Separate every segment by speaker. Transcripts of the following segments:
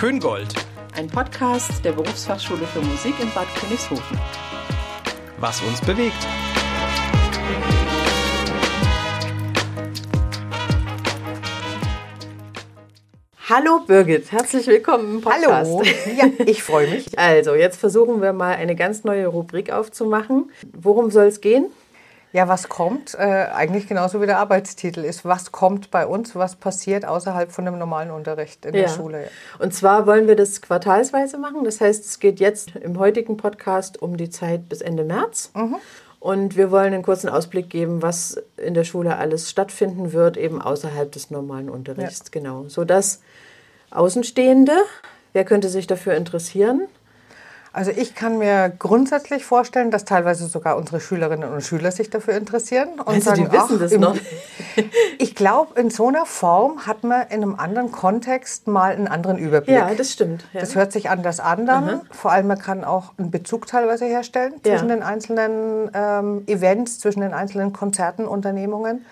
Speaker 1: Köngold.
Speaker 2: Ein Podcast der Berufsfachschule für Musik in Bad Königshofen.
Speaker 1: Was uns bewegt.
Speaker 2: Hallo Birgit, herzlich willkommen im Podcast.
Speaker 3: Hallo. Ja, ich freue mich.
Speaker 2: Also, jetzt versuchen wir mal eine ganz neue Rubrik aufzumachen. Worum soll es gehen?
Speaker 3: Ja, was kommt? Äh, eigentlich genauso wie der Arbeitstitel ist. Was kommt bei uns? Was passiert außerhalb von dem normalen Unterricht in
Speaker 2: Ja.
Speaker 3: der Schule?
Speaker 2: Und zwar wollen wir das quartalsweise machen. Das heißt, es geht jetzt im heutigen Podcast um die Zeit bis Ende März. Und wir wollen einen kurzen Ausblick geben, was in der Schule alles stattfinden wird, eben außerhalb des normalen Unterrichts. Genau. Sodass Außenstehende, wer könnte sich dafür interessieren?
Speaker 3: Also ich kann mir grundsätzlich vorstellen, dass teilweise sogar unsere Schülerinnen und Schüler sich dafür interessieren. Und
Speaker 2: Meinst du, die wissen das
Speaker 3: im-
Speaker 2: noch?
Speaker 3: Ich glaube, in so einer Form hat man in einem anderen Kontext mal einen anderen Überblick.
Speaker 2: Ja, das stimmt. Ja.
Speaker 3: Das hört sich anders an dann. Vor allem, man kann auch einen Bezug teilweise herstellen
Speaker 2: Ja.
Speaker 3: zwischen den einzelnen ähm, Events, zwischen den einzelnen Konzerten, Unternehmungen.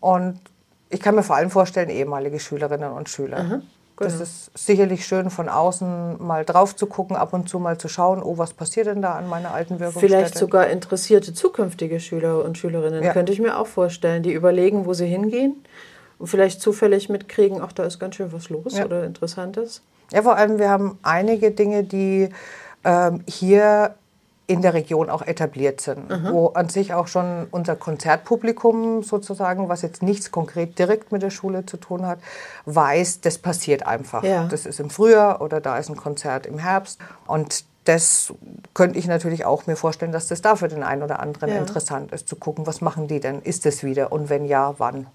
Speaker 3: Und ich kann mir vor allem vorstellen, ehemalige Schülerinnen und Schüler. Das
Speaker 2: genau.
Speaker 3: ist sicherlich schön, von außen mal drauf zu gucken, ab und zu mal zu schauen, oh, was passiert denn da an meiner alten Wirkungsstätte?
Speaker 2: Vielleicht sogar interessierte zukünftige Schüler und Schülerinnen,
Speaker 3: Ja.
Speaker 2: könnte ich mir auch vorstellen, die überlegen, wo sie hingehen und vielleicht zufällig mitkriegen, ach, da ist ganz schön was los
Speaker 3: Ja.
Speaker 2: oder Interessantes.
Speaker 3: Ja, vor allem, wir haben einige Dinge, die ähm, hier in der Region auch etabliert sind, wo an sich auch schon unser Konzertpublikum sozusagen, was jetzt nichts konkret direkt mit der Schule zu tun hat, weiß, das passiert einfach.
Speaker 2: Ja.
Speaker 3: Das ist im Frühjahr oder da ist ein Konzert im Herbst und das könnte ich natürlich auch mir vorstellen, dass das da für den einen oder anderen
Speaker 2: Ja.
Speaker 3: interessant ist, zu gucken, was machen die denn? Ist es wieder? Und wenn ja, wann?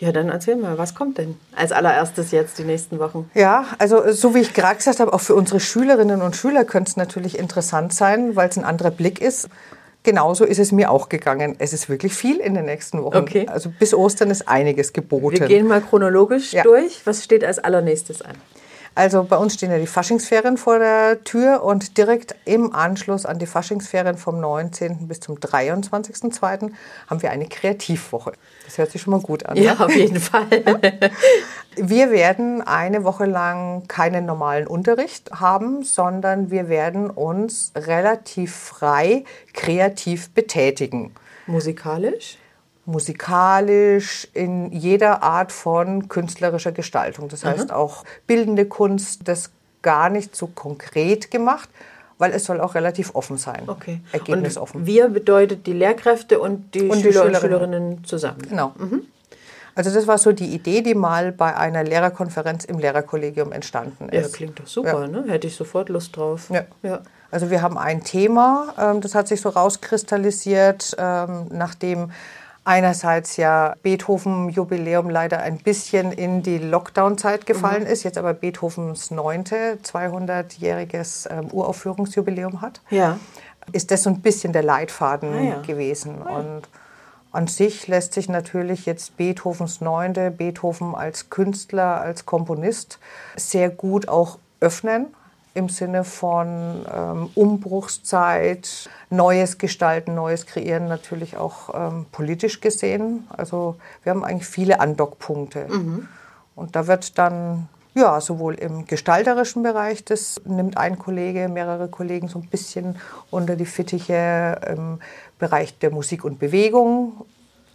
Speaker 2: Ja, dann erzähl mal, was kommt denn als allererstes jetzt die nächsten Wochen?
Speaker 3: Ja, also so wie ich gerade gesagt habe, auch für unsere Schülerinnen und Schüler könnte es natürlich interessant sein, weil es ein anderer Blick ist. Genauso ist es mir auch gegangen. Es ist wirklich viel in den nächsten Wochen.
Speaker 2: Okay.
Speaker 3: Also bis Ostern ist einiges geboten.
Speaker 2: Wir gehen mal chronologisch
Speaker 3: Ja.
Speaker 2: durch. Was steht als allernächstes an?
Speaker 3: Also bei uns stehen ja die Faschingsferien vor der Tür und direkt im Anschluss an die Faschingsferien vom 19. bis zum 23.02. haben wir eine Kreativwoche. Das hört sich schon mal gut an.
Speaker 2: Ja,
Speaker 3: ne?
Speaker 2: auf jeden Fall.
Speaker 3: Wir werden eine Woche lang keinen normalen Unterricht haben, sondern wir werden uns relativ frei kreativ betätigen.
Speaker 2: Musikalisch?
Speaker 3: Musikalisch, in jeder Art von künstlerischer Gestaltung. Das heißt auch bildende Kunst, das gar nicht so konkret gemacht, weil es soll auch relativ offen sein.
Speaker 2: Okay.
Speaker 3: Ergebnisoffen.
Speaker 2: Und wir bedeutet die Lehrkräfte und die,
Speaker 3: Und die
Speaker 2: Schüler und
Speaker 3: Schülerinnen.
Speaker 2: Schülerinnen zusammen.
Speaker 3: Genau. Also das war so die Idee, die mal bei einer Lehrerkonferenz im Lehrerkollegium entstanden
Speaker 2: Ja,
Speaker 3: ist.
Speaker 2: klingt doch super, ne? Hätte ich sofort Lust drauf.
Speaker 3: Ja.
Speaker 2: ja.
Speaker 3: Also wir haben ein Thema, ähm, das hat sich so rauskristallisiert, ähm, nachdem einerseits ja Beethoven-Jubiläum leider ein bisschen in die Lockdown-Zeit gefallen ist, jetzt aber Beethovens neunte, 200-jähriges ähm, Uraufführungsjubiläum hat,
Speaker 2: Ja.
Speaker 3: ist das so ein bisschen der Leitfaden
Speaker 2: Ah, ja.
Speaker 3: gewesen. Und an sich lässt sich natürlich jetzt Beethovens Neunte, Beethoven als Künstler, als Komponist sehr gut auch öffnen im Sinne von ähm, Umbruchszeit, Neues gestalten, Neues kreieren, natürlich auch ähm, politisch gesehen. Also wir haben eigentlich viele Andockpunkte. Und da wird dann ja, sowohl im gestalterischen Bereich, das nimmt ein Kollege, mehrere Kollegen so ein bisschen unter die Fittiche. Im Bereich der Musik und Bewegung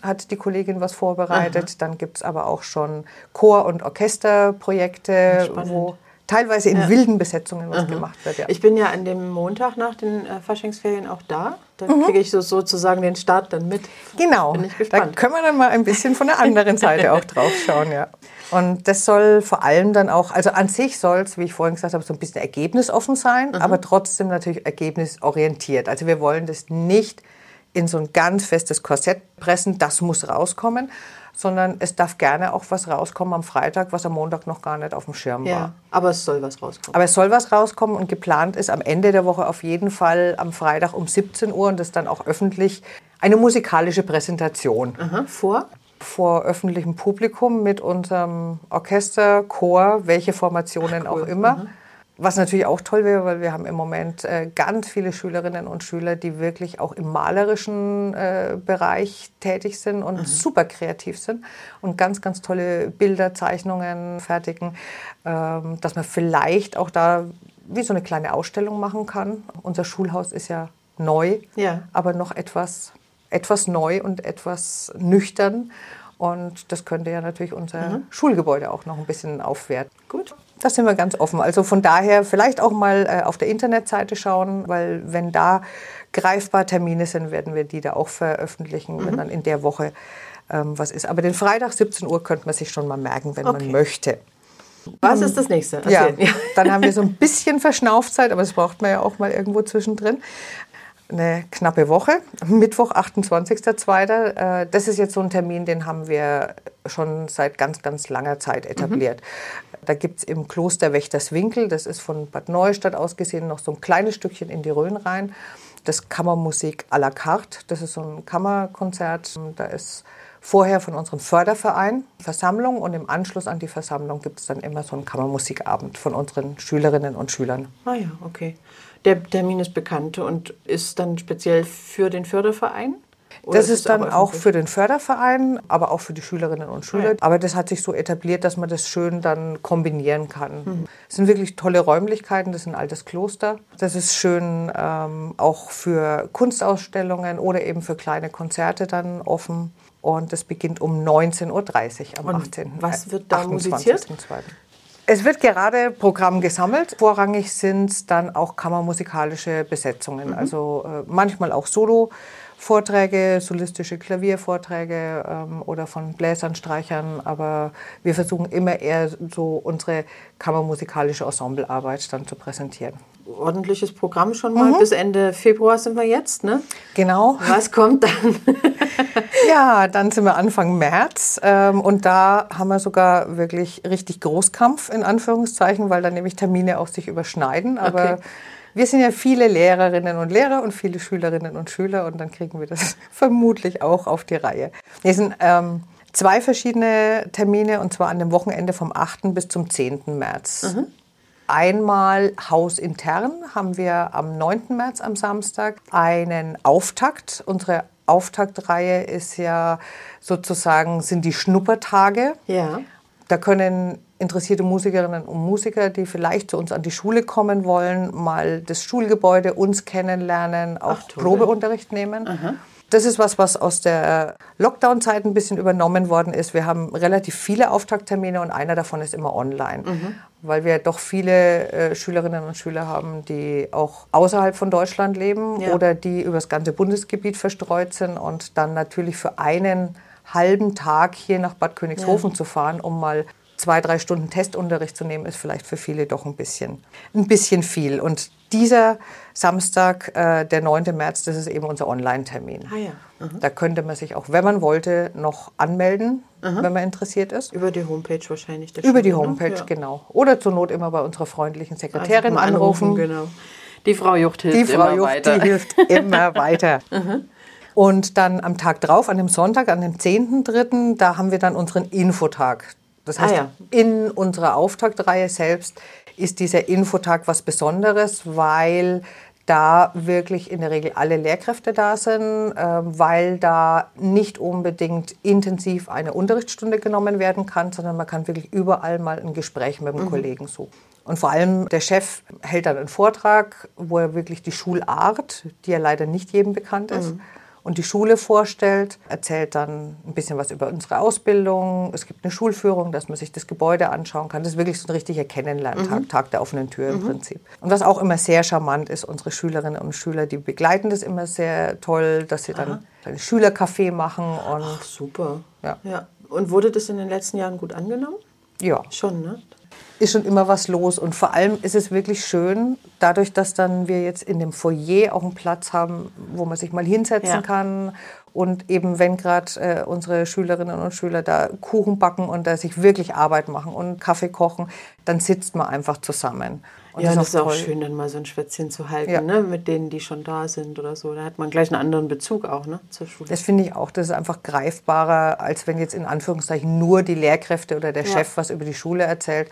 Speaker 3: hat die Kollegin was vorbereitet. Dann gibt es aber auch schon Chor- und Orchesterprojekte,
Speaker 2: Spannend.
Speaker 3: wo teilweise in wilden Besetzungen was gemacht wird. Ja.
Speaker 2: Ich bin ja an dem Montag nach den äh, Faschingsferien auch da. Da
Speaker 3: Mhm.
Speaker 2: kriege ich so, sozusagen den Start dann mit.
Speaker 3: Genau,
Speaker 2: Bin ich
Speaker 3: da
Speaker 2: gespannt.
Speaker 3: können wir dann mal ein bisschen von der anderen Seite auch drauf schauen, ja. Und das soll vor allem dann auch, also an sich soll es, wie ich vorhin gesagt habe, so ein bisschen ergebnisoffen sein,
Speaker 2: Mhm.
Speaker 3: aber trotzdem natürlich ergebnisorientiert. Also wir wollen das nicht in so ein ganz festes Korsett pressen, das muss rauskommen, sondern es darf gerne auch was rauskommen am Freitag, was am Montag noch gar nicht auf dem Schirm war.
Speaker 2: Ja, aber es soll was rauskommen.
Speaker 3: Aber es soll was rauskommen und geplant ist am Ende der Woche auf jeden Fall am Freitag um 17 Uhr und das dann auch öffentlich eine musikalische Präsentation
Speaker 2: Aha, vor?
Speaker 3: vor öffentlichem Publikum mit unserem Orchester, Chor, welche Formationen auch immer. Was natürlich auch toll wäre, weil wir haben im Moment äh, ganz viele Schülerinnen und Schüler, die wirklich auch im malerischen äh, Bereich tätig sind und mhm. super kreativ sind und ganz, ganz tolle Bilder, Zeichnungen fertigen, ähm, dass man vielleicht auch da wie so eine kleine Ausstellung machen kann. Unser Schulhaus ist ja neu, ja. aber noch etwas, etwas neu und etwas nüchtern. Und das könnte ja natürlich unser mhm. Schulgebäude auch noch ein bisschen aufwerten. Gut. Da sind wir ganz offen. Also von daher vielleicht auch mal äh, auf der Internetseite schauen, weil wenn da greifbar Termine sind, werden wir die da auch veröffentlichen, mhm. wenn dann in der Woche ähm, was ist. Aber den Freitag 17 Uhr könnte man sich schon mal merken, wenn okay. man möchte.
Speaker 2: Was ist das nächste?
Speaker 3: Ja, dann haben wir so ein bisschen Verschnaufzeit, aber das braucht man ja auch mal irgendwo zwischendrin eine knappe Woche, Mittwoch, 28.02. Äh, das ist jetzt so ein Termin, den haben wir schon seit ganz, ganz langer Zeit etabliert. Mhm. Da gibt es im Kloster Wächterswinkel, das ist von Bad Neustadt aus gesehen, noch so ein kleines Stückchen in die Rhön rein. Das Kammermusik à la carte, das ist so ein Kammerkonzert. Da ist vorher von unserem Förderverein Versammlung und im Anschluss an die Versammlung gibt es dann immer so einen Kammermusikabend von unseren Schülerinnen und Schülern.
Speaker 2: Ah ja, okay. Der Termin ist bekannt und ist dann speziell für den Förderverein?
Speaker 3: Oder das ist, ist dann auch für den Förderverein, aber auch für die Schülerinnen und Schüler. Ja. Aber das hat sich so etabliert, dass man das schön dann kombinieren kann. Mhm. Es sind wirklich tolle Räumlichkeiten, das ist ein altes Kloster. Das ist schön ähm, auch für Kunstausstellungen oder eben für kleine Konzerte dann offen. Und das beginnt um 19.30 Uhr am und 18.
Speaker 2: Was wird da musiziert?
Speaker 3: Es wird gerade Programm gesammelt. Vorrangig sind es dann auch kammermusikalische Besetzungen, mhm. also äh, manchmal auch Solo. Vorträge, solistische Klaviervorträge ähm, oder von Bläsern, Streichern, aber wir versuchen immer eher so unsere kammermusikalische Ensemblearbeit dann zu präsentieren.
Speaker 2: Ordentliches Programm schon mal. Mhm. Bis Ende Februar sind wir jetzt, ne?
Speaker 3: Genau.
Speaker 2: Was kommt dann?
Speaker 3: ja, dann sind wir Anfang März ähm, und da haben wir sogar wirklich richtig Großkampf in Anführungszeichen, weil dann nämlich Termine auch sich überschneiden. Aber okay wir sind ja viele Lehrerinnen und Lehrer und viele Schülerinnen und Schüler und dann kriegen wir das vermutlich auch auf die Reihe. Wir sind ähm, zwei verschiedene Termine und zwar an dem Wochenende vom 8. bis zum 10. März. Mhm. Einmal hausintern haben wir am 9. März am Samstag einen Auftakt. Unsere Auftaktreihe ist ja sozusagen, sind die Schnuppertage. Ja. Da können interessierte Musikerinnen und Musiker, die vielleicht zu uns an die Schule kommen wollen, mal das Schulgebäude uns kennenlernen, auch Ach, Probeunterricht nehmen. Aha. Das ist was, was aus der Lockdown-Zeit ein bisschen übernommen worden ist. Wir haben relativ viele Auftakttermine und einer davon ist immer online, mhm. weil wir doch viele äh, Schülerinnen und Schüler haben, die auch außerhalb von Deutschland leben ja. oder die über das ganze Bundesgebiet verstreut sind und dann natürlich für einen halben Tag hier nach Bad Königshofen ja. zu fahren, um mal zwei, drei Stunden Testunterricht zu nehmen, ist vielleicht für viele doch ein bisschen, ein bisschen viel. Und dieser Samstag, äh, der 9. März, das ist eben unser Online-Termin. Ah ja. mhm. Da könnte man sich auch, wenn man wollte, noch anmelden, mhm. wenn man interessiert ist.
Speaker 2: Über die Homepage wahrscheinlich.
Speaker 3: Über die Homepage, ja. genau. Oder zur Not immer bei unserer freundlichen Sekretärin also anrufen. anrufen. Genau.
Speaker 2: Die Frau Jucht hilft
Speaker 3: die Frau immer Jucht, weiter. Die hilft immer weiter. Mhm. Und dann am Tag drauf, an dem Sonntag, an dem 10.3., da haben wir dann unseren Infotag. Das heißt, ah, ja. in unserer Auftaktreihe selbst ist dieser Infotag was Besonderes, weil da wirklich in der Regel alle Lehrkräfte da sind, äh, weil da nicht unbedingt intensiv eine Unterrichtsstunde genommen werden kann, sondern man kann wirklich überall mal ein Gespräch mit dem mhm. Kollegen suchen. Und vor allem der Chef hält dann einen Vortrag, wo er wirklich die Schulart, die ja leider nicht jedem bekannt ist, mhm und die Schule vorstellt, erzählt dann ein bisschen was über unsere Ausbildung. Es gibt eine Schulführung, dass man sich das Gebäude anschauen kann. Das ist wirklich so ein richtiger Kennenlerntag, mhm. Tag der offenen Tür im mhm. Prinzip. Und was auch immer sehr charmant ist, unsere Schülerinnen und Schüler, die begleiten das immer sehr toll, dass sie dann ein Schülercafé machen. Und
Speaker 2: Ach, super. Ja. ja. Und wurde das in den letzten Jahren gut angenommen?
Speaker 3: Ja.
Speaker 2: Schon, ne?
Speaker 3: Ist schon immer was los. Und vor allem ist es wirklich schön, dadurch, dass dann wir jetzt in dem Foyer auch einen Platz haben, wo man sich mal hinsetzen ja. kann. Und eben, wenn gerade äh, unsere Schülerinnen und Schüler da Kuchen backen und da sich wirklich Arbeit machen und Kaffee kochen, dann sitzt man einfach zusammen.
Speaker 2: Und ja, das ist, auch, das ist auch schön, dann mal so ein Schwätzchen zu halten, ja. ne? mit denen, die schon da sind oder so. Da hat man gleich einen anderen Bezug auch ne? zur Schule.
Speaker 3: Das finde ich auch. Das ist einfach greifbarer, als wenn jetzt in Anführungszeichen nur die Lehrkräfte oder der ja. Chef was über die Schule erzählt.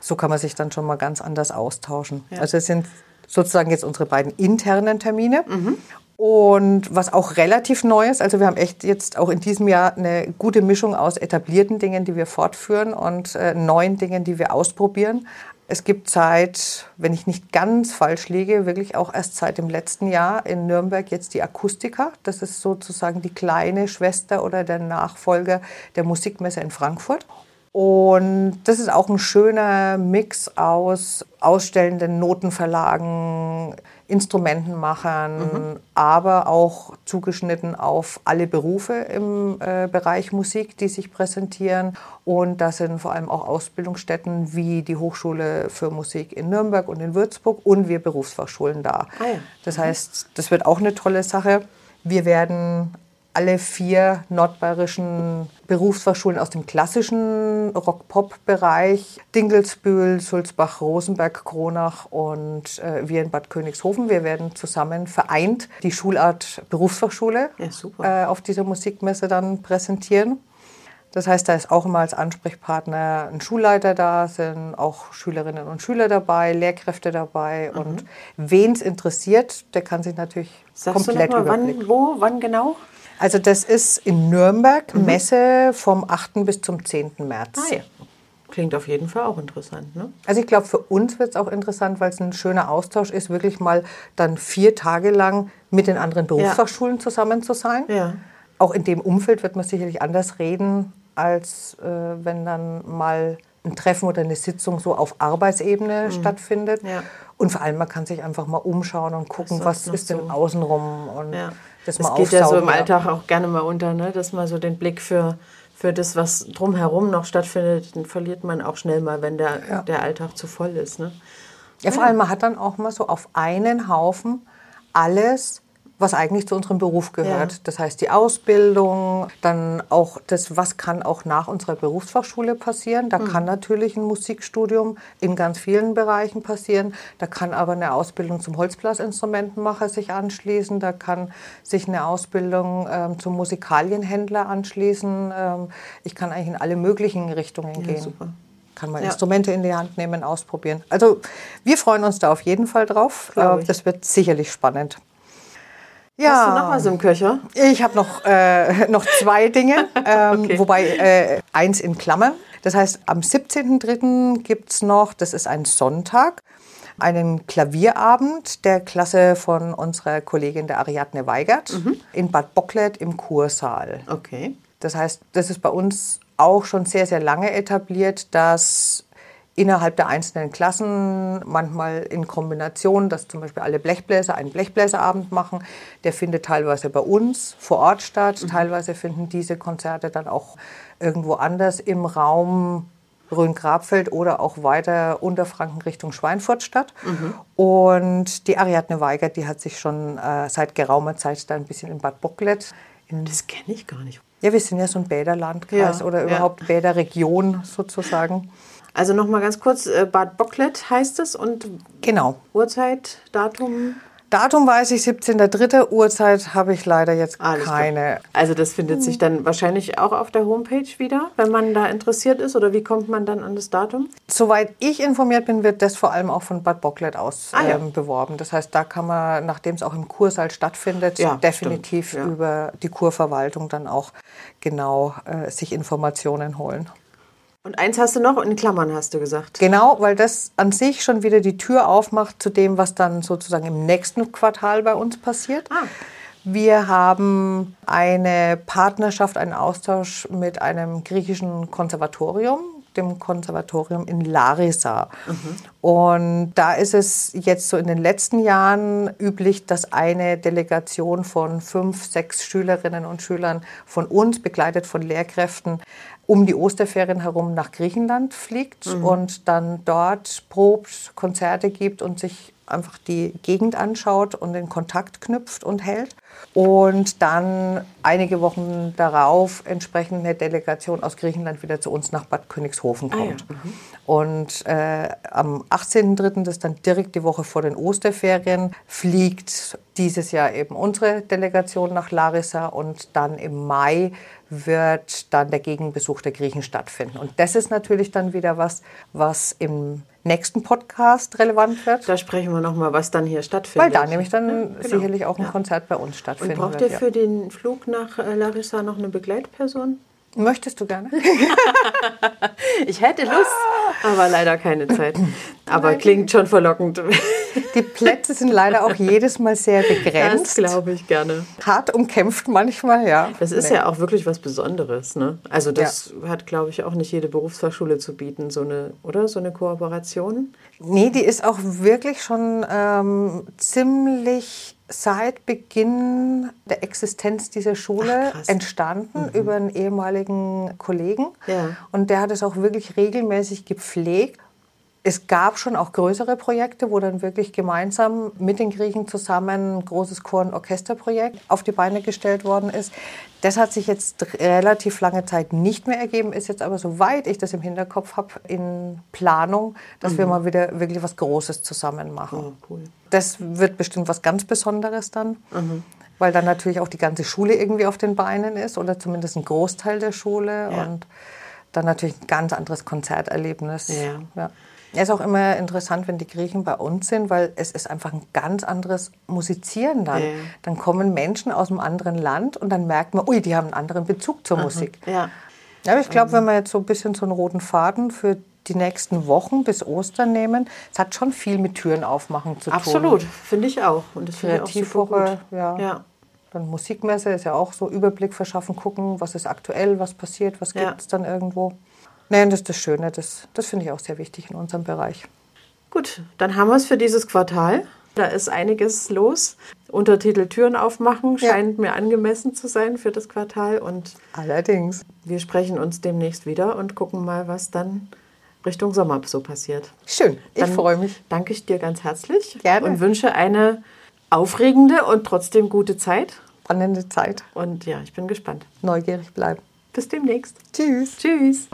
Speaker 3: So kann man sich dann schon mal ganz anders austauschen. Ja. Also es sind sozusagen jetzt unsere beiden internen Termine. Mhm. Und was auch relativ neu ist, also wir haben echt jetzt auch in diesem Jahr eine gute Mischung aus etablierten Dingen, die wir fortführen und äh, neuen Dingen, die wir ausprobieren. Es gibt seit, wenn ich nicht ganz falsch liege, wirklich auch erst seit dem letzten Jahr in Nürnberg jetzt die Akustika. Das ist sozusagen die kleine Schwester oder der Nachfolger der Musikmesse in Frankfurt. Und das ist auch ein schöner Mix aus ausstellenden Notenverlagen, Instrumentenmachern, mhm. aber auch zugeschnitten auf alle Berufe im äh, Bereich Musik, die sich präsentieren. Und da sind vor allem auch Ausbildungsstätten wie die Hochschule für Musik in Nürnberg und in Würzburg und wir Berufsfachschulen da. Ah ja. Das mhm. heißt, das wird auch eine tolle Sache. Wir werden alle vier nordbayerischen Berufsfachschulen aus dem klassischen Rock-Pop-Bereich, Dingelsbühl, Sulzbach, Rosenberg, Kronach und äh, wir in Bad Königshofen, wir werden zusammen vereint die Schulart Berufsfachschule ja, äh, auf dieser Musikmesse dann präsentieren. Das heißt, da ist auch immer als Ansprechpartner ein Schulleiter da, sind auch Schülerinnen und Schüler dabei, Lehrkräfte dabei. Mhm. Und wen es interessiert, der kann sich natürlich Sagst komplett
Speaker 2: du noch mal, wann, wo, wann genau?
Speaker 3: Also das ist in Nürnberg, mhm. Messe vom 8. bis zum 10. März.
Speaker 2: Ah, ja. Klingt auf jeden Fall auch interessant. Ne?
Speaker 3: Also ich glaube, für uns wird es auch interessant, weil es ein schöner Austausch ist, wirklich mal dann vier Tage lang mit den anderen Berufsfachschulen ja. zusammen zu sein. Ja. Auch in dem Umfeld wird man sicherlich anders reden, als äh, wenn dann mal ein Treffen oder eine Sitzung so auf Arbeitsebene mhm. stattfindet. Ja. Und vor allem, man kann sich einfach mal umschauen und gucken, was ist denn so. außenrum. Und
Speaker 2: ja. Das, das geht ja so im Alltag auch gerne mal unter, ne? dass man so den Blick für, für das, was drumherum noch stattfindet, den verliert man auch schnell mal, wenn der, ja. der Alltag zu voll ist. Ne?
Speaker 3: Ja, vor allem, man hat dann auch mal so auf einen Haufen alles was eigentlich zu unserem Beruf gehört. Ja. Das heißt die Ausbildung, dann auch das, was kann auch nach unserer Berufsfachschule passieren. Da mhm. kann natürlich ein Musikstudium in ganz vielen Bereichen passieren. Da kann aber eine Ausbildung zum Holzblasinstrumentenmacher sich anschließen. Da kann sich eine Ausbildung ähm, zum Musikalienhändler anschließen. Ähm, ich kann eigentlich in alle möglichen Richtungen ja, gehen. Super kann man ja. Instrumente in die Hand nehmen, ausprobieren. Also wir freuen uns da auf jeden Fall drauf. Äh, das wird sicherlich spannend.
Speaker 2: Ja. Hast du noch was im Köcher?
Speaker 3: Ich habe noch, äh, noch zwei Dinge, ähm, okay. wobei äh, eins in Klammern. Das heißt, am 17.03. gibt es noch, das ist ein Sonntag, einen Klavierabend der Klasse von unserer Kollegin der Ariadne Weigert mhm. in Bad Bocklet im Kursaal.
Speaker 2: Okay.
Speaker 3: Das heißt, das ist bei uns auch schon sehr, sehr lange etabliert, dass innerhalb der einzelnen Klassen, manchmal in Kombination, dass zum Beispiel alle Blechbläser einen Blechbläserabend machen. Der findet teilweise bei uns vor Ort statt. Mhm. Teilweise finden diese Konzerte dann auch irgendwo anders im Raum Rhön-Grabfeld oder auch weiter Unterfranken Richtung Schweinfurt statt. Mhm. Und die Ariadne Weigert, die hat sich schon äh, seit geraumer Zeit da ein bisschen in Bad Bocklet.
Speaker 2: das kenne ich gar nicht.
Speaker 3: Ja, wir sind ja so ein Bäderlandkreis ja, oder überhaupt ja. Bäderregion sozusagen.
Speaker 2: Also nochmal ganz kurz, äh, Bad Bocklet heißt es und
Speaker 3: genau.
Speaker 2: Uhrzeit, Datum?
Speaker 3: Datum weiß ich 17.3. Uhrzeit habe ich leider jetzt Alles keine.
Speaker 2: Gut. Also das findet sich dann wahrscheinlich auch auf der Homepage wieder, wenn man da interessiert ist oder wie kommt man dann an das Datum?
Speaker 3: Soweit ich informiert bin, wird das vor allem auch von Bad Bocklet aus ah, ja. ähm, beworben. Das heißt, da kann man, nachdem es auch im Kursaal stattfindet, ja, definitiv ja. über die Kurverwaltung dann auch genau äh, sich Informationen holen.
Speaker 2: Und eins hast du noch in Klammern, hast du gesagt.
Speaker 3: Genau, weil das an sich schon wieder die Tür aufmacht zu dem, was dann sozusagen im nächsten Quartal bei uns passiert. Ah. Wir haben eine Partnerschaft, einen Austausch mit einem griechischen Konservatorium, dem Konservatorium in Larissa. Mhm. Und da ist es jetzt so in den letzten Jahren üblich, dass eine Delegation von fünf, sechs Schülerinnen und Schülern von uns, begleitet von Lehrkräften, um die Osterferien herum nach Griechenland fliegt mhm. und dann dort probt, Konzerte gibt und sich einfach die Gegend anschaut und den Kontakt knüpft und hält. Und dann einige Wochen darauf entsprechend eine Delegation aus Griechenland wieder zu uns nach Bad Königshofen kommt. Ah, ja. mhm. Und äh, am 18.03., das ist dann direkt die Woche vor den Osterferien, fliegt dieses Jahr eben unsere Delegation nach Larissa und dann im Mai wird dann der Gegenbesuch der Griechen stattfinden. Und das ist natürlich dann wieder was, was im nächsten Podcast relevant wird.
Speaker 2: Da sprechen wir nochmal, was dann hier stattfindet.
Speaker 3: Weil da nämlich dann ja, genau. sicherlich auch ein ja. Konzert bei uns stattfindet.
Speaker 2: Und braucht ihr für den Flug nach äh, Larissa noch eine Begleitperson?
Speaker 3: Möchtest du gerne?
Speaker 2: ich hätte Lust, aber leider keine Zeit. Aber Nein. klingt schon verlockend.
Speaker 3: Die Plätze sind leider auch jedes Mal sehr begrenzt.
Speaker 2: Das glaube ich gerne.
Speaker 3: Hart umkämpft manchmal, ja.
Speaker 2: Das ist nee. ja auch wirklich was Besonderes. Ne? Also das ja. hat, glaube ich, auch nicht jede Berufsfachschule zu bieten, so eine, oder? So eine Kooperation.
Speaker 3: Nee, die ist auch wirklich schon ähm, ziemlich seit Beginn der Existenz dieser Schule Ach, entstanden mhm. über einen ehemaligen Kollegen. Ja. Und der hat es auch wirklich regelmäßig gepflegt. Es gab schon auch größere Projekte, wo dann wirklich gemeinsam mit den Griechen zusammen ein großes Chor- und Orchesterprojekt auf die Beine gestellt worden ist. Das hat sich jetzt relativ lange Zeit nicht mehr ergeben, ist jetzt aber, soweit ich das im Hinterkopf habe, in Planung, dass mhm. wir mal wieder wirklich was Großes zusammen machen. Oh, cool. Das wird bestimmt was ganz Besonderes dann. Mhm weil dann natürlich auch die ganze Schule irgendwie auf den Beinen ist oder zumindest ein Großteil der Schule ja. und dann natürlich ein ganz anderes Konzerterlebnis. Ja. ja. Es ist auch immer interessant, wenn die Griechen bei uns sind, weil es ist einfach ein ganz anderes Musizieren dann. Ja. Dann kommen Menschen aus einem anderen Land und dann merkt man, ui, die haben einen anderen Bezug zur Aha. Musik. Ja. Aber ich glaube, wenn wir jetzt so ein bisschen so einen roten Faden für die nächsten Wochen bis Ostern nehmen, es hat schon viel mit Türen aufmachen zu
Speaker 2: tun. Absolut, finde ich auch. Und das
Speaker 3: Kreativwoche, ja. ja. Dann Musikmesse ist ja auch so Überblick verschaffen, gucken, was ist aktuell, was passiert, was gibt es dann irgendwo. Nein, das ist das Schöne. Das, das finde ich auch sehr wichtig in unserem Bereich.
Speaker 2: Gut, dann haben wir es für dieses Quartal. Da ist einiges los. Untertitel Türen aufmachen scheint ja. mir angemessen zu sein für das Quartal. Und
Speaker 3: Allerdings.
Speaker 2: Wir sprechen uns demnächst wieder und gucken mal, was dann Richtung Sommer so passiert.
Speaker 3: Schön, ich freue mich.
Speaker 2: Danke ich dir ganz herzlich
Speaker 3: Gerne.
Speaker 2: und wünsche eine aufregende und trotzdem gute Zeit.
Speaker 3: Spannende Zeit.
Speaker 2: Und ja, ich bin gespannt.
Speaker 3: Neugierig bleiben.
Speaker 2: Bis demnächst.
Speaker 3: Tschüss.
Speaker 2: Tschüss.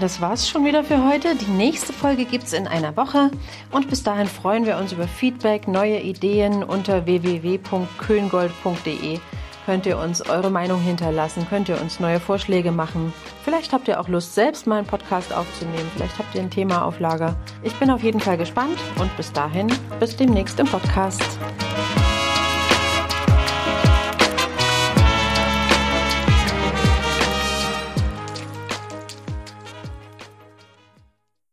Speaker 2: Das war's schon wieder für heute. Die nächste Folge gibt's in einer Woche. Und bis dahin freuen wir uns über Feedback, neue Ideen unter www.köngold.de könnt ihr uns eure Meinung hinterlassen, könnt ihr uns neue Vorschläge machen. Vielleicht habt ihr auch Lust, selbst mal einen Podcast aufzunehmen. Vielleicht habt ihr ein Thema auf Lager. Ich bin auf jeden Fall gespannt und bis dahin, bis demnächst im Podcast.